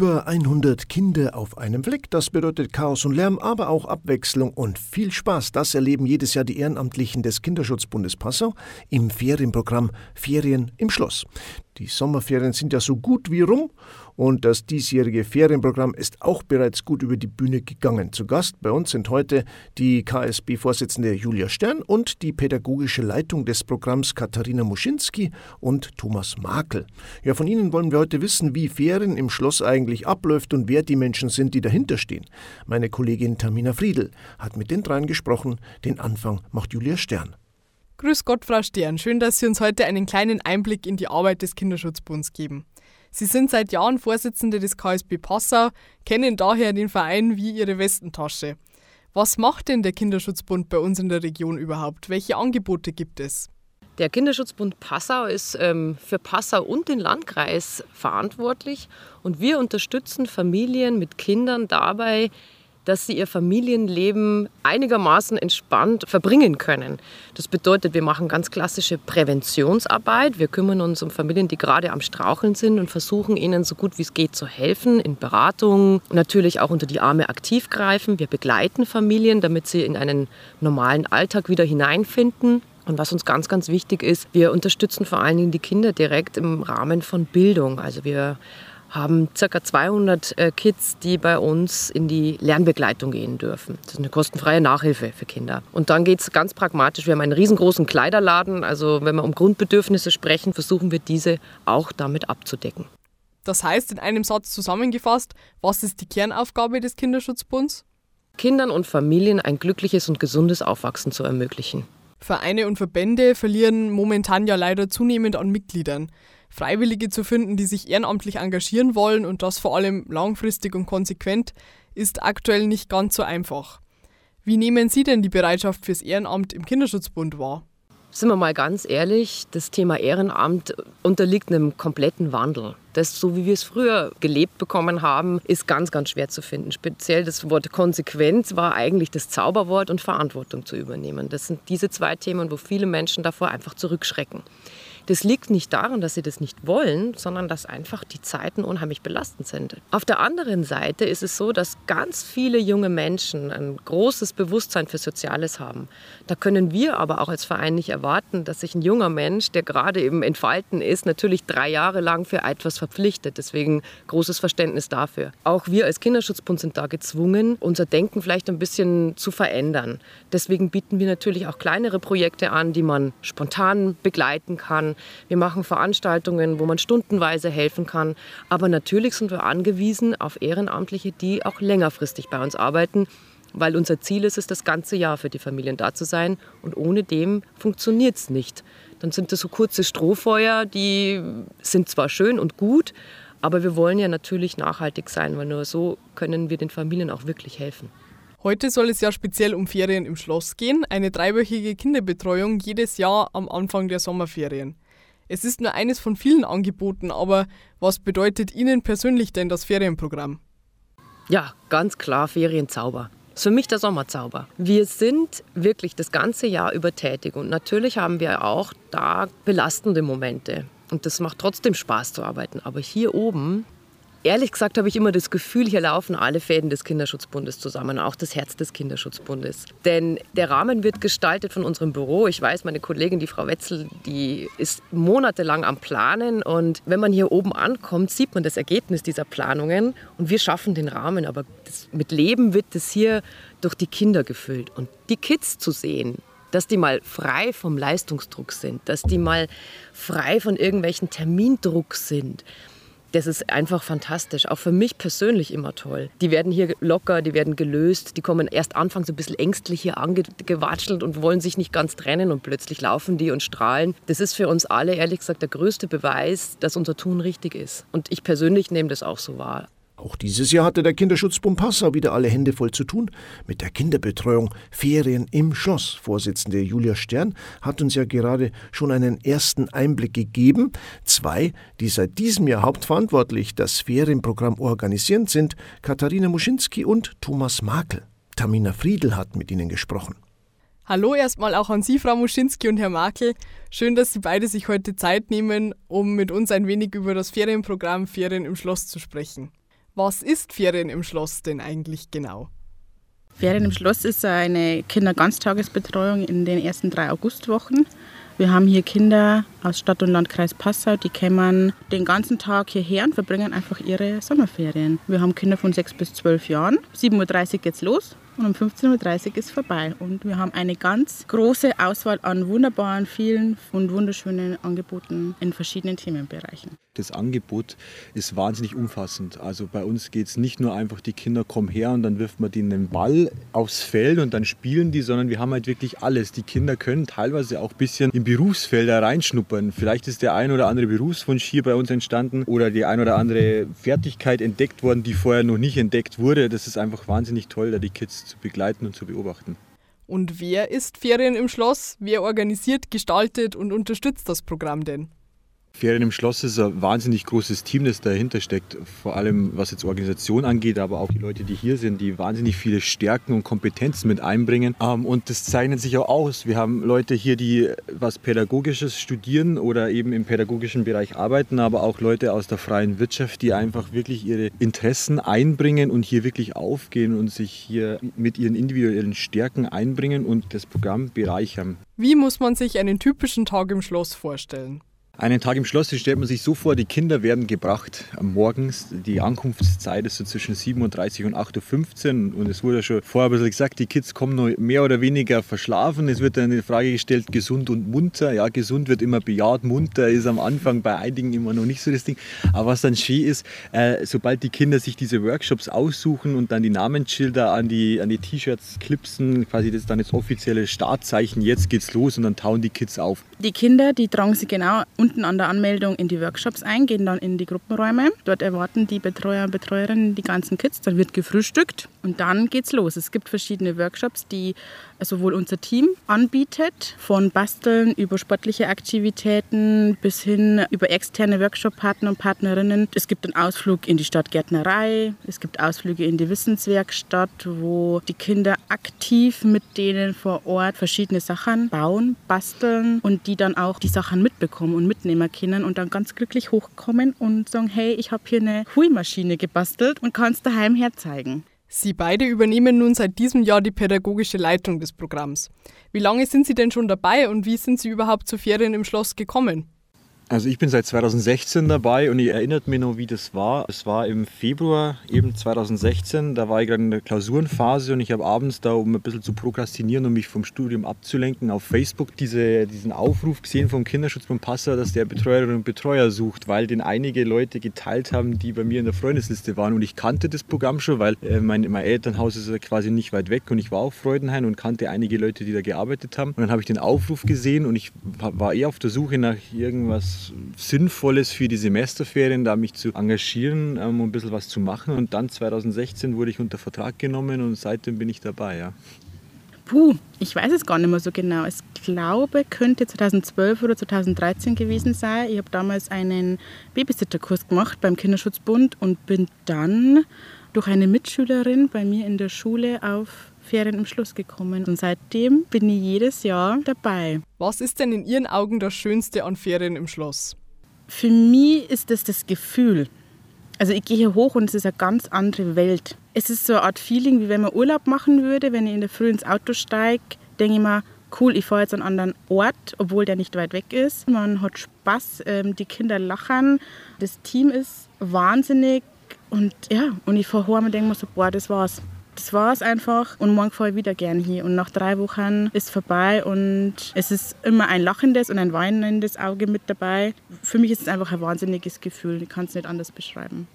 Über 100 Kinder auf einem Fleck, das bedeutet Chaos und Lärm, aber auch Abwechslung und viel Spaß. Das erleben jedes Jahr die Ehrenamtlichen des Kinderschutzbundes Passau im Ferienprogramm Ferien im Schloss. Die Sommerferien sind ja so gut wie rum und das diesjährige Ferienprogramm ist auch bereits gut über die Bühne gegangen. Zu Gast bei uns sind heute die KSB-Vorsitzende Julia Stern und die pädagogische Leitung des Programms Katharina Muschinski und Thomas Makel. Ja, von Ihnen wollen wir heute wissen, wie Ferien im Schloss eigentlich abläuft und wer die Menschen sind, die dahinter stehen. Meine Kollegin Tamina Friedl hat mit den dreien gesprochen. Den Anfang macht Julia Stern. Grüß Gott, Frau Stern. Schön, dass Sie uns heute einen kleinen Einblick in die Arbeit des Kinderschutzbunds geben. Sie sind seit Jahren Vorsitzende des KSB Passau, kennen daher den Verein wie Ihre Westentasche. Was macht denn der Kinderschutzbund bei uns in der Region überhaupt? Welche Angebote gibt es? Der Kinderschutzbund Passau ist ähm, für Passau und den Landkreis verantwortlich und wir unterstützen Familien mit Kindern dabei, dass sie ihr Familienleben einigermaßen entspannt verbringen können. Das bedeutet, wir machen ganz klassische Präventionsarbeit. Wir kümmern uns um Familien, die gerade am Straucheln sind und versuchen ihnen so gut wie es geht zu helfen in Beratung, natürlich auch unter die Arme aktiv greifen. Wir begleiten Familien, damit sie in einen normalen Alltag wieder hineinfinden. Und was uns ganz, ganz wichtig ist, wir unterstützen vor allen Dingen die Kinder direkt im Rahmen von Bildung. Also wir haben ca. 200 äh, Kids, die bei uns in die Lernbegleitung gehen dürfen. Das ist eine kostenfreie Nachhilfe für Kinder. Und dann geht es ganz pragmatisch. Wir haben einen riesengroßen Kleiderladen. Also wenn wir um Grundbedürfnisse sprechen, versuchen wir diese auch damit abzudecken. Das heißt, in einem Satz zusammengefasst, was ist die Kernaufgabe des Kinderschutzbunds? Kindern und Familien ein glückliches und gesundes Aufwachsen zu ermöglichen. Vereine und Verbände verlieren momentan ja leider zunehmend an Mitgliedern. Freiwillige zu finden, die sich ehrenamtlich engagieren wollen und das vor allem langfristig und konsequent, ist aktuell nicht ganz so einfach. Wie nehmen Sie denn die Bereitschaft fürs Ehrenamt im Kinderschutzbund wahr? Sind wir mal ganz ehrlich, das Thema Ehrenamt unterliegt einem kompletten Wandel. Das, so wie wir es früher gelebt bekommen haben, ist ganz, ganz schwer zu finden. Speziell das Wort Konsequenz war eigentlich das Zauberwort und Verantwortung zu übernehmen. Das sind diese zwei Themen, wo viele Menschen davor einfach zurückschrecken. Das liegt nicht daran, dass sie das nicht wollen, sondern dass einfach die Zeiten unheimlich belastend sind. Auf der anderen Seite ist es so, dass ganz viele junge Menschen ein großes Bewusstsein für Soziales haben. Da können wir aber auch als Verein nicht erwarten, dass sich ein junger Mensch, der gerade eben entfalten ist, natürlich drei Jahre lang für etwas verpflichtet. Deswegen großes Verständnis dafür. Auch wir als Kinderschutzbund sind da gezwungen, unser Denken vielleicht ein bisschen zu verändern. Deswegen bieten wir natürlich auch kleinere Projekte an, die man spontan begleiten kann, wir machen Veranstaltungen, wo man stundenweise helfen kann. Aber natürlich sind wir angewiesen auf Ehrenamtliche, die auch längerfristig bei uns arbeiten, weil unser Ziel ist es, das ganze Jahr für die Familien da zu sein. Und ohne dem funktioniert es nicht. Dann sind das so kurze Strohfeuer, die sind zwar schön und gut, aber wir wollen ja natürlich nachhaltig sein, weil nur so können wir den Familien auch wirklich helfen. Heute soll es ja speziell um Ferien im Schloss gehen, eine dreiwöchige Kinderbetreuung jedes Jahr am Anfang der Sommerferien. Es ist nur eines von vielen Angeboten, aber was bedeutet Ihnen persönlich denn das Ferienprogramm? Ja, ganz klar Ferienzauber. Ist für mich der Sommerzauber. Wir sind wirklich das ganze Jahr über tätig und natürlich haben wir auch da belastende Momente. Und das macht trotzdem Spaß zu arbeiten. Aber hier oben Ehrlich gesagt habe ich immer das Gefühl, hier laufen alle Fäden des Kinderschutzbundes zusammen, auch das Herz des Kinderschutzbundes. Denn der Rahmen wird gestaltet von unserem Büro. Ich weiß, meine Kollegin, die Frau Wetzel, die ist monatelang am Planen. Und wenn man hier oben ankommt, sieht man das Ergebnis dieser Planungen. Und wir schaffen den Rahmen. Aber das, mit Leben wird das hier durch die Kinder gefüllt. Und die Kids zu sehen, dass die mal frei vom Leistungsdruck sind, dass die mal frei von irgendwelchen Termindruck sind das ist einfach fantastisch. Auch für mich persönlich immer toll. Die werden hier locker, die werden gelöst, die kommen erst anfangs ein bisschen ängstlich hier angewatschelt und wollen sich nicht ganz trennen und plötzlich laufen die und strahlen. Das ist für uns alle ehrlich gesagt der größte Beweis, dass unser Tun richtig ist. Und ich persönlich nehme das auch so wahr. Auch dieses Jahr hatte der Kinderschutzbund Passau wieder alle Hände voll zu tun mit der Kinderbetreuung Ferien im Schloss. Vorsitzende Julia Stern hat uns ja gerade schon einen ersten Einblick gegeben. Zwei, die seit diesem Jahr hauptverantwortlich das Ferienprogramm organisieren, sind Katharina Muschinski und Thomas Makel. Tamina Friedl hat mit ihnen gesprochen. Hallo erstmal auch an Sie, Frau Muschinski und Herr Makel. Schön, dass Sie beide sich heute Zeit nehmen, um mit uns ein wenig über das Ferienprogramm Ferien im Schloss zu sprechen. Was ist Ferien im Schloss denn eigentlich genau? Ferien im Schloss ist eine Kinderganztagesbetreuung in den ersten drei Augustwochen. Wir haben hier Kinder aus Stadt und Landkreis Passau, die kommen den ganzen Tag hierher und verbringen einfach ihre Sommerferien. Wir haben Kinder von 6 bis 12 Jahren. 7.30 Uhr geht's los und um 15.30 Uhr ist vorbei. Und wir haben eine ganz große Auswahl an wunderbaren, vielen und wunderschönen Angeboten in verschiedenen Themenbereichen. Das Angebot ist wahnsinnig umfassend. Also bei uns geht es nicht nur einfach, die Kinder kommen her und dann wirft man denen den Ball aufs Feld und dann spielen die, sondern wir haben halt wirklich alles. Die Kinder können teilweise auch ein bisschen in Berufsfelder reinschnuppern. Vielleicht ist der ein oder andere Berufswunsch hier bei uns entstanden oder die ein oder andere Fertigkeit entdeckt worden, die vorher noch nicht entdeckt wurde. Das ist einfach wahnsinnig toll, da die Kids zu begleiten und zu beobachten. Und wer ist Ferien im Schloss? Wer organisiert, gestaltet und unterstützt das Programm denn? Ferien im Schloss ist ein wahnsinnig großes Team, das dahinter steckt. Vor allem was jetzt Organisation angeht, aber auch die Leute, die hier sind, die wahnsinnig viele Stärken und Kompetenzen mit einbringen. Ähm, und das zeichnet sich auch aus. Wir haben Leute hier, die was Pädagogisches studieren oder eben im pädagogischen Bereich arbeiten, aber auch Leute aus der freien Wirtschaft, die einfach wirklich ihre Interessen einbringen und hier wirklich aufgehen und sich hier mit ihren individuellen Stärken einbringen und das Programm bereichern. Wie muss man sich einen typischen Tag im Schloss vorstellen? Einen Tag im Schloss, stellt man sich so vor, die Kinder werden gebracht morgens. Die Ankunftszeit ist so zwischen 7.30 und 8.15 Uhr. Und es wurde schon vorher ein bisschen gesagt, die Kids kommen noch mehr oder weniger verschlafen. Es wird dann die Frage gestellt, gesund und munter. Ja, gesund wird immer bejaht, munter ist am Anfang bei einigen immer noch nicht so das Ding. Aber was dann schön ist, äh, sobald die Kinder sich diese Workshops aussuchen und dann die Namensschilder an die, an die T-Shirts klipsen, quasi das ist dann das offizielle Startzeichen, jetzt geht's los und dann tauen die Kids auf. Die Kinder, die tragen sie genau unten an der Anmeldung in die Workshops ein, gehen dann in die Gruppenräume. Dort erwarten die Betreuer und Betreuerinnen die ganzen Kids. Dann wird gefrühstückt und dann geht's los. Es gibt verschiedene Workshops, die sowohl unser Team anbietet, von Basteln über sportliche Aktivitäten bis hin über externe Workshop-Partner und Partnerinnen. Es gibt einen Ausflug in die Stadtgärtnerei, es gibt Ausflüge in die Wissenswerkstatt, wo die Kinder aktiv mit denen vor Ort verschiedene Sachen bauen, basteln und die dann auch die Sachen mitbekommen und mitnehmen können und dann ganz glücklich hochkommen und sagen, hey, ich habe hier eine Huimaschine gebastelt und kann es daheim herzeigen. Sie beide übernehmen nun seit diesem Jahr die pädagogische Leitung des Programms. Wie lange sind Sie denn schon dabei und wie sind Sie überhaupt zu Ferien im Schloss gekommen? Also ich bin seit 2016 dabei und ich erinnert mich noch, wie das war. Es war im Februar eben 2016, da war ich gerade in der Klausurenphase und ich habe abends da, um ein bisschen zu prokrastinieren und mich vom Studium abzulenken, auf Facebook diese, diesen Aufruf gesehen vom Kinderschutzbund Passau, dass der Betreuerinnen und Betreuer sucht, weil den einige Leute geteilt haben, die bei mir in der Freundesliste waren. Und ich kannte das Programm schon, weil äh, mein, mein Elternhaus ist quasi nicht weit weg und ich war auf Freudenhain und kannte einige Leute, die da gearbeitet haben. Und dann habe ich den Aufruf gesehen und ich war eher auf der Suche nach irgendwas Sinnvolles für die Semesterferien, da mich zu engagieren, um ein bisschen was zu machen. Und dann 2016 wurde ich unter Vertrag genommen und seitdem bin ich dabei. Ja. Puh, ich weiß es gar nicht mehr so genau. Ich glaube, könnte 2012 oder 2013 gewesen sein. Ich habe damals einen Babysitterkurs gemacht beim Kinderschutzbund und bin dann durch eine Mitschülerin bei mir in der Schule auf Ferien im Schluss gekommen. Und seitdem bin ich jedes Jahr dabei. Was ist denn in Ihren Augen das Schönste an Ferien im Schloss? Für mich ist es das Gefühl. Also ich gehe hier hoch und es ist eine ganz andere Welt. Es ist so eine Art Feeling, wie wenn man Urlaub machen würde. Wenn ich in der Früh ins Auto steige, denke ich mir, cool, ich fahre jetzt an einen anderen Ort, obwohl der nicht weit weg ist. Man hat Spaß, ähm, die Kinder lachen, das Team ist wahnsinnig und ja, und ich fahre heim und denke mir so, boah, das war's das war es einfach und morgen fahre ich wieder gern hier. Und nach drei Wochen ist vorbei und es ist immer ein lachendes und ein weinendes Auge mit dabei. Für mich ist es einfach ein wahnsinniges Gefühl, ich kann es nicht anders beschreiben.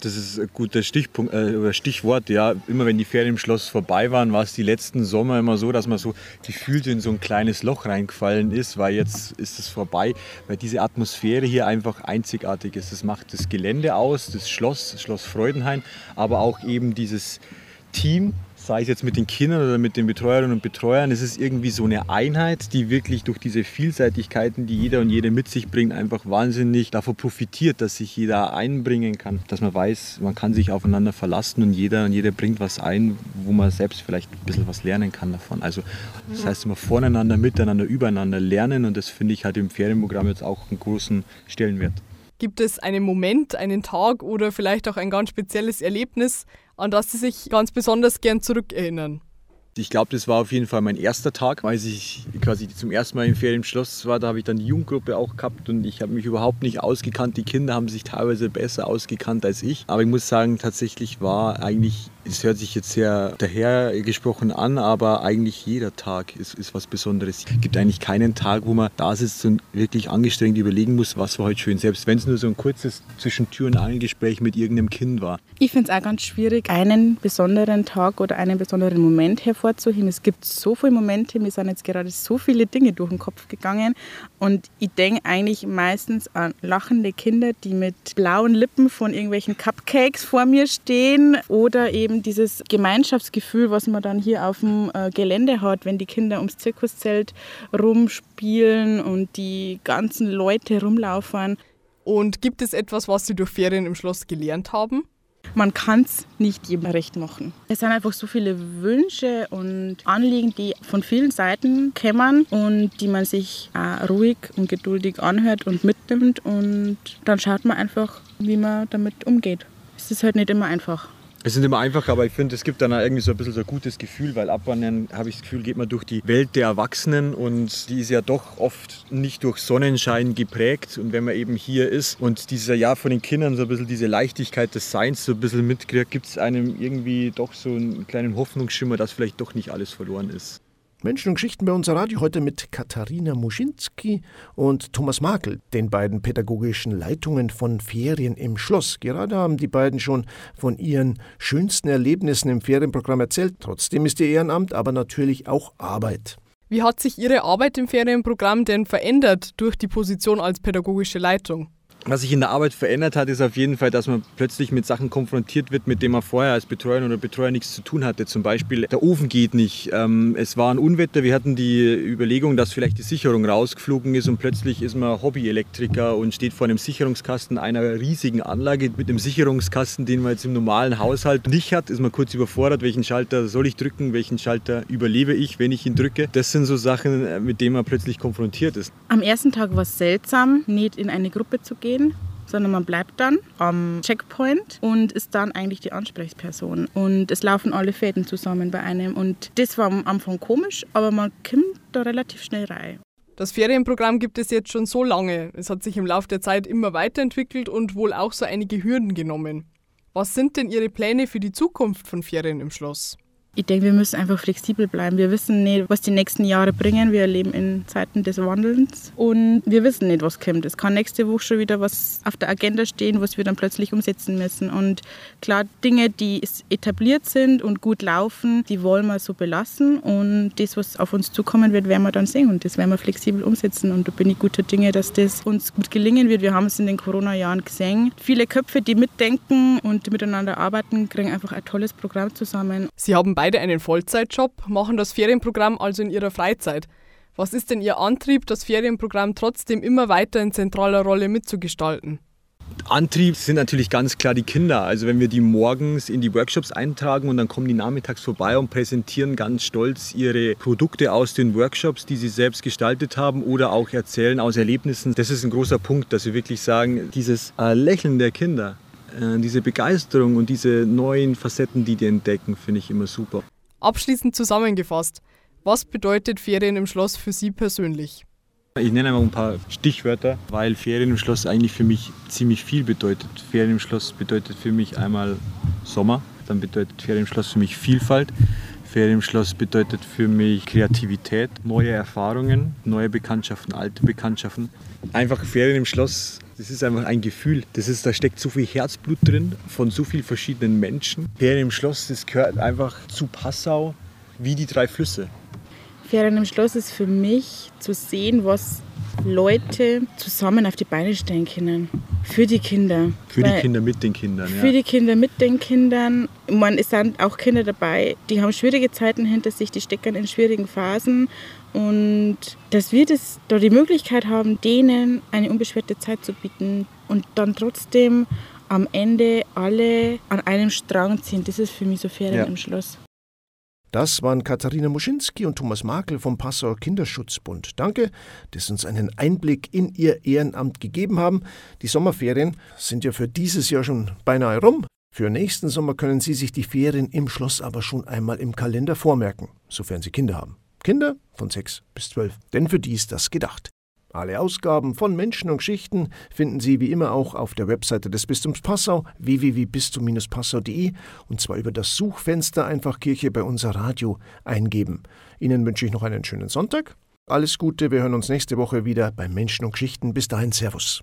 Das ist ein guter Stichpunkt, äh, Stichwort. Ja, immer wenn die Ferien im Schloss vorbei waren, war es die letzten Sommer immer so, dass man so gefühlt in so ein kleines Loch reingefallen ist, weil jetzt ist es vorbei, weil diese Atmosphäre hier einfach einzigartig ist. Das macht das Gelände aus, das Schloss, das Schloss Freudenhain, aber auch eben dieses Team, sei es jetzt mit den Kindern oder mit den Betreuerinnen und Betreuern, es ist irgendwie so eine Einheit, die wirklich durch diese Vielseitigkeiten, die jeder und jede mit sich bringt, einfach wahnsinnig davon profitiert, dass sich jeder einbringen kann, dass man weiß, man kann sich aufeinander verlassen und jeder und jeder bringt was ein, wo man selbst vielleicht ein bisschen was lernen kann davon. Also das heißt immer voneinander, miteinander, übereinander lernen und das finde ich halt im Ferienprogramm jetzt auch einen großen Stellenwert. Gibt es einen Moment, einen Tag oder vielleicht auch ein ganz spezielles Erlebnis, an das Sie sich ganz besonders gern zurückerinnern? Ich glaube, das war auf jeden Fall mein erster Tag, als ich quasi zum ersten Mal im Ferienschloss war. Da habe ich dann die Jugendgruppe auch gehabt und ich habe mich überhaupt nicht ausgekannt. Die Kinder haben sich teilweise besser ausgekannt als ich. Aber ich muss sagen, tatsächlich war eigentlich es hört sich jetzt sehr dahergesprochen an, aber eigentlich jeder Tag ist, ist was Besonderes. Es gibt eigentlich keinen Tag, wo man da sitzt und wirklich angestrengt überlegen muss, was war heute schön, selbst wenn es nur so ein kurzes zwischen Tür und Angel mit irgendeinem Kind war. Ich finde es auch ganz schwierig, einen besonderen Tag oder einen besonderen Moment hervorzuheben. Es gibt so viele Momente, mir sind jetzt gerade so viele Dinge durch den Kopf gegangen und ich denke eigentlich meistens an lachende Kinder, die mit blauen Lippen von irgendwelchen Cupcakes vor mir stehen oder eben eben dieses Gemeinschaftsgefühl, was man dann hier auf dem äh, Gelände hat, wenn die Kinder ums Zirkuszelt rumspielen und die ganzen Leute rumlaufen. Und gibt es etwas, was Sie durch Ferien im Schloss gelernt haben? Man kann es nicht jedem recht machen. Es sind einfach so viele Wünsche und Anliegen, die von vielen Seiten kämmern und die man sich ruhig und geduldig anhört und mitnimmt. Und dann schaut man einfach, wie man damit umgeht. Es ist halt nicht immer einfach. Es nicht immer einfach, aber ich finde, es gibt dann irgendwie so ein bisschen so ein gutes Gefühl, weil abwandern, habe ich das Gefühl, geht man durch die Welt der Erwachsenen und die ist ja doch oft nicht durch Sonnenschein geprägt. Und wenn man eben hier ist und dieser Jahr von den Kindern so ein bisschen diese Leichtigkeit des Seins so ein bisschen mitkriegt, gibt es einem irgendwie doch so einen kleinen Hoffnungsschimmer, dass vielleicht doch nicht alles verloren ist. Menschen und Geschichten bei unser Radio heute mit Katharina Muschinski und Thomas Makel, den beiden pädagogischen Leitungen von Ferien im Schloss. Gerade haben die beiden schon von ihren schönsten Erlebnissen im Ferienprogramm erzählt. Trotzdem ist ihr Ehrenamt aber natürlich auch Arbeit. Wie hat sich Ihre Arbeit im Ferienprogramm denn verändert durch die Position als pädagogische Leitung? Was sich in der Arbeit verändert hat, ist auf jeden Fall, dass man plötzlich mit Sachen konfrontiert wird, mit denen man vorher als Betreuer oder Betreuer nichts zu tun hatte. Zum Beispiel, der Ofen geht nicht. Ähm, es war ein Unwetter. Wir hatten die Überlegung, dass vielleicht die Sicherung rausgeflogen ist und plötzlich ist man Hobbyelektriker und steht vor einem Sicherungskasten einer riesigen Anlage mit einem Sicherungskasten, den man jetzt im normalen Haushalt nicht hat. Ist man kurz überfordert, welchen Schalter soll ich drücken, welchen Schalter überlebe ich, wenn ich ihn drücke. Das sind so Sachen, äh, mit denen man plötzlich konfrontiert ist. Am ersten Tag war es seltsam, nicht in eine Gruppe zu gehen gehen, sondern man bleibt dann am Checkpoint und ist dann eigentlich die Ansprechperson. Und es laufen alle Fäden zusammen bei einem. Und das war am Anfang komisch, aber man kommt da relativ schnell rein. Das Ferienprogramm gibt es jetzt schon so lange. Es hat sich im Laufe der Zeit immer weiterentwickelt und wohl auch so einige Hürden genommen. Was sind denn Ihre Pläne für die Zukunft von Ferien im Schloss? Ich denke, wir müssen einfach flexibel bleiben. Wir wissen nicht, was die nächsten Jahre bringen. Wir leben in Zeiten des Wandelns und wir wissen nicht, was kommt. Es kann nächste Woche schon wieder was auf der Agenda stehen, was wir dann plötzlich umsetzen müssen. Und klar, Dinge, die etabliert sind und gut laufen, die wollen wir so belassen. Und das, was auf uns zukommen wird, werden wir dann sehen. Und das werden wir flexibel umsetzen. Und da bin ich guter Dinge, dass das uns gut gelingen wird. Wir haben es in den Corona-Jahren gesehen. Viele Köpfe, die mitdenken und miteinander arbeiten, kriegen einfach ein tolles Programm zusammen. Sie haben beide einen Vollzeitjob, machen das Ferienprogramm also in ihrer Freizeit. Was ist denn Ihr Antrieb, das Ferienprogramm trotzdem immer weiter in zentraler Rolle mitzugestalten? Antrieb sind natürlich ganz klar die Kinder. Also wenn wir die morgens in die Workshops eintragen und dann kommen die nachmittags vorbei und präsentieren ganz stolz ihre Produkte aus den Workshops, die sie selbst gestaltet haben oder auch erzählen aus Erlebnissen. Das ist ein großer Punkt, dass wir wirklich sagen, dieses äh, Lächeln der Kinder, äh, diese Begeisterung und diese neuen Facetten, die die entdecken, finde ich immer super. Abschließend zusammengefasst, was bedeutet Ferien im Schloss für Sie persönlich? Ich nenne einmal ein paar Stichwörter, weil Ferien im Schloss eigentlich für mich ziemlich viel bedeutet. Ferien im Schloss bedeutet für mich einmal Sommer, dann bedeutet Ferien im Schloss für mich Vielfalt. Ferien im Schloss bedeutet für mich Kreativität, neue Erfahrungen, neue Bekanntschaften, alte Bekanntschaften. Einfach Ferien im Schloss das ist einfach ein Gefühl. Das ist, da steckt so viel Herzblut drin von so vielen verschiedenen Menschen. Ferien im Schloss, das gehört einfach zu Passau wie die drei Flüsse. Ferien im Schloss ist für mich zu sehen, was Leute zusammen auf die Beine stellen können. Für die Kinder. Für die Kinder mit den Kindern, ja. Für die Kinder mit den Kindern. Meine, es sind auch Kinder dabei, die haben schwierige Zeiten hinter sich, die stecken in schwierigen Phasen. Und dass wir das, da die Möglichkeit haben, denen eine unbeschwerte Zeit zu bieten und dann trotzdem am Ende alle an einem Strang ziehen, das ist für mich so Ferien ja. im Schloss. Das waren Katharina Muschinski und Thomas Makel vom Passauer Kinderschutzbund. Danke, dass Sie uns einen Einblick in Ihr Ehrenamt gegeben haben. Die Sommerferien sind ja für dieses Jahr schon beinahe rum. Für nächsten Sommer können Sie sich die Ferien im Schloss aber schon einmal im Kalender vormerken, sofern Sie Kinder haben. Kinder von 6 bis 12, denn für die ist das gedacht. Alle Ausgaben von Menschen und Geschichten finden Sie wie immer auch auf der Webseite des Bistums Passau www.bistum-passau.de und zwar über das Suchfenster einfach Kirche bei unser Radio eingeben. Ihnen wünsche ich noch einen schönen Sonntag. Alles Gute, wir hören uns nächste Woche wieder bei Menschen und Geschichten. Bis dahin, Servus.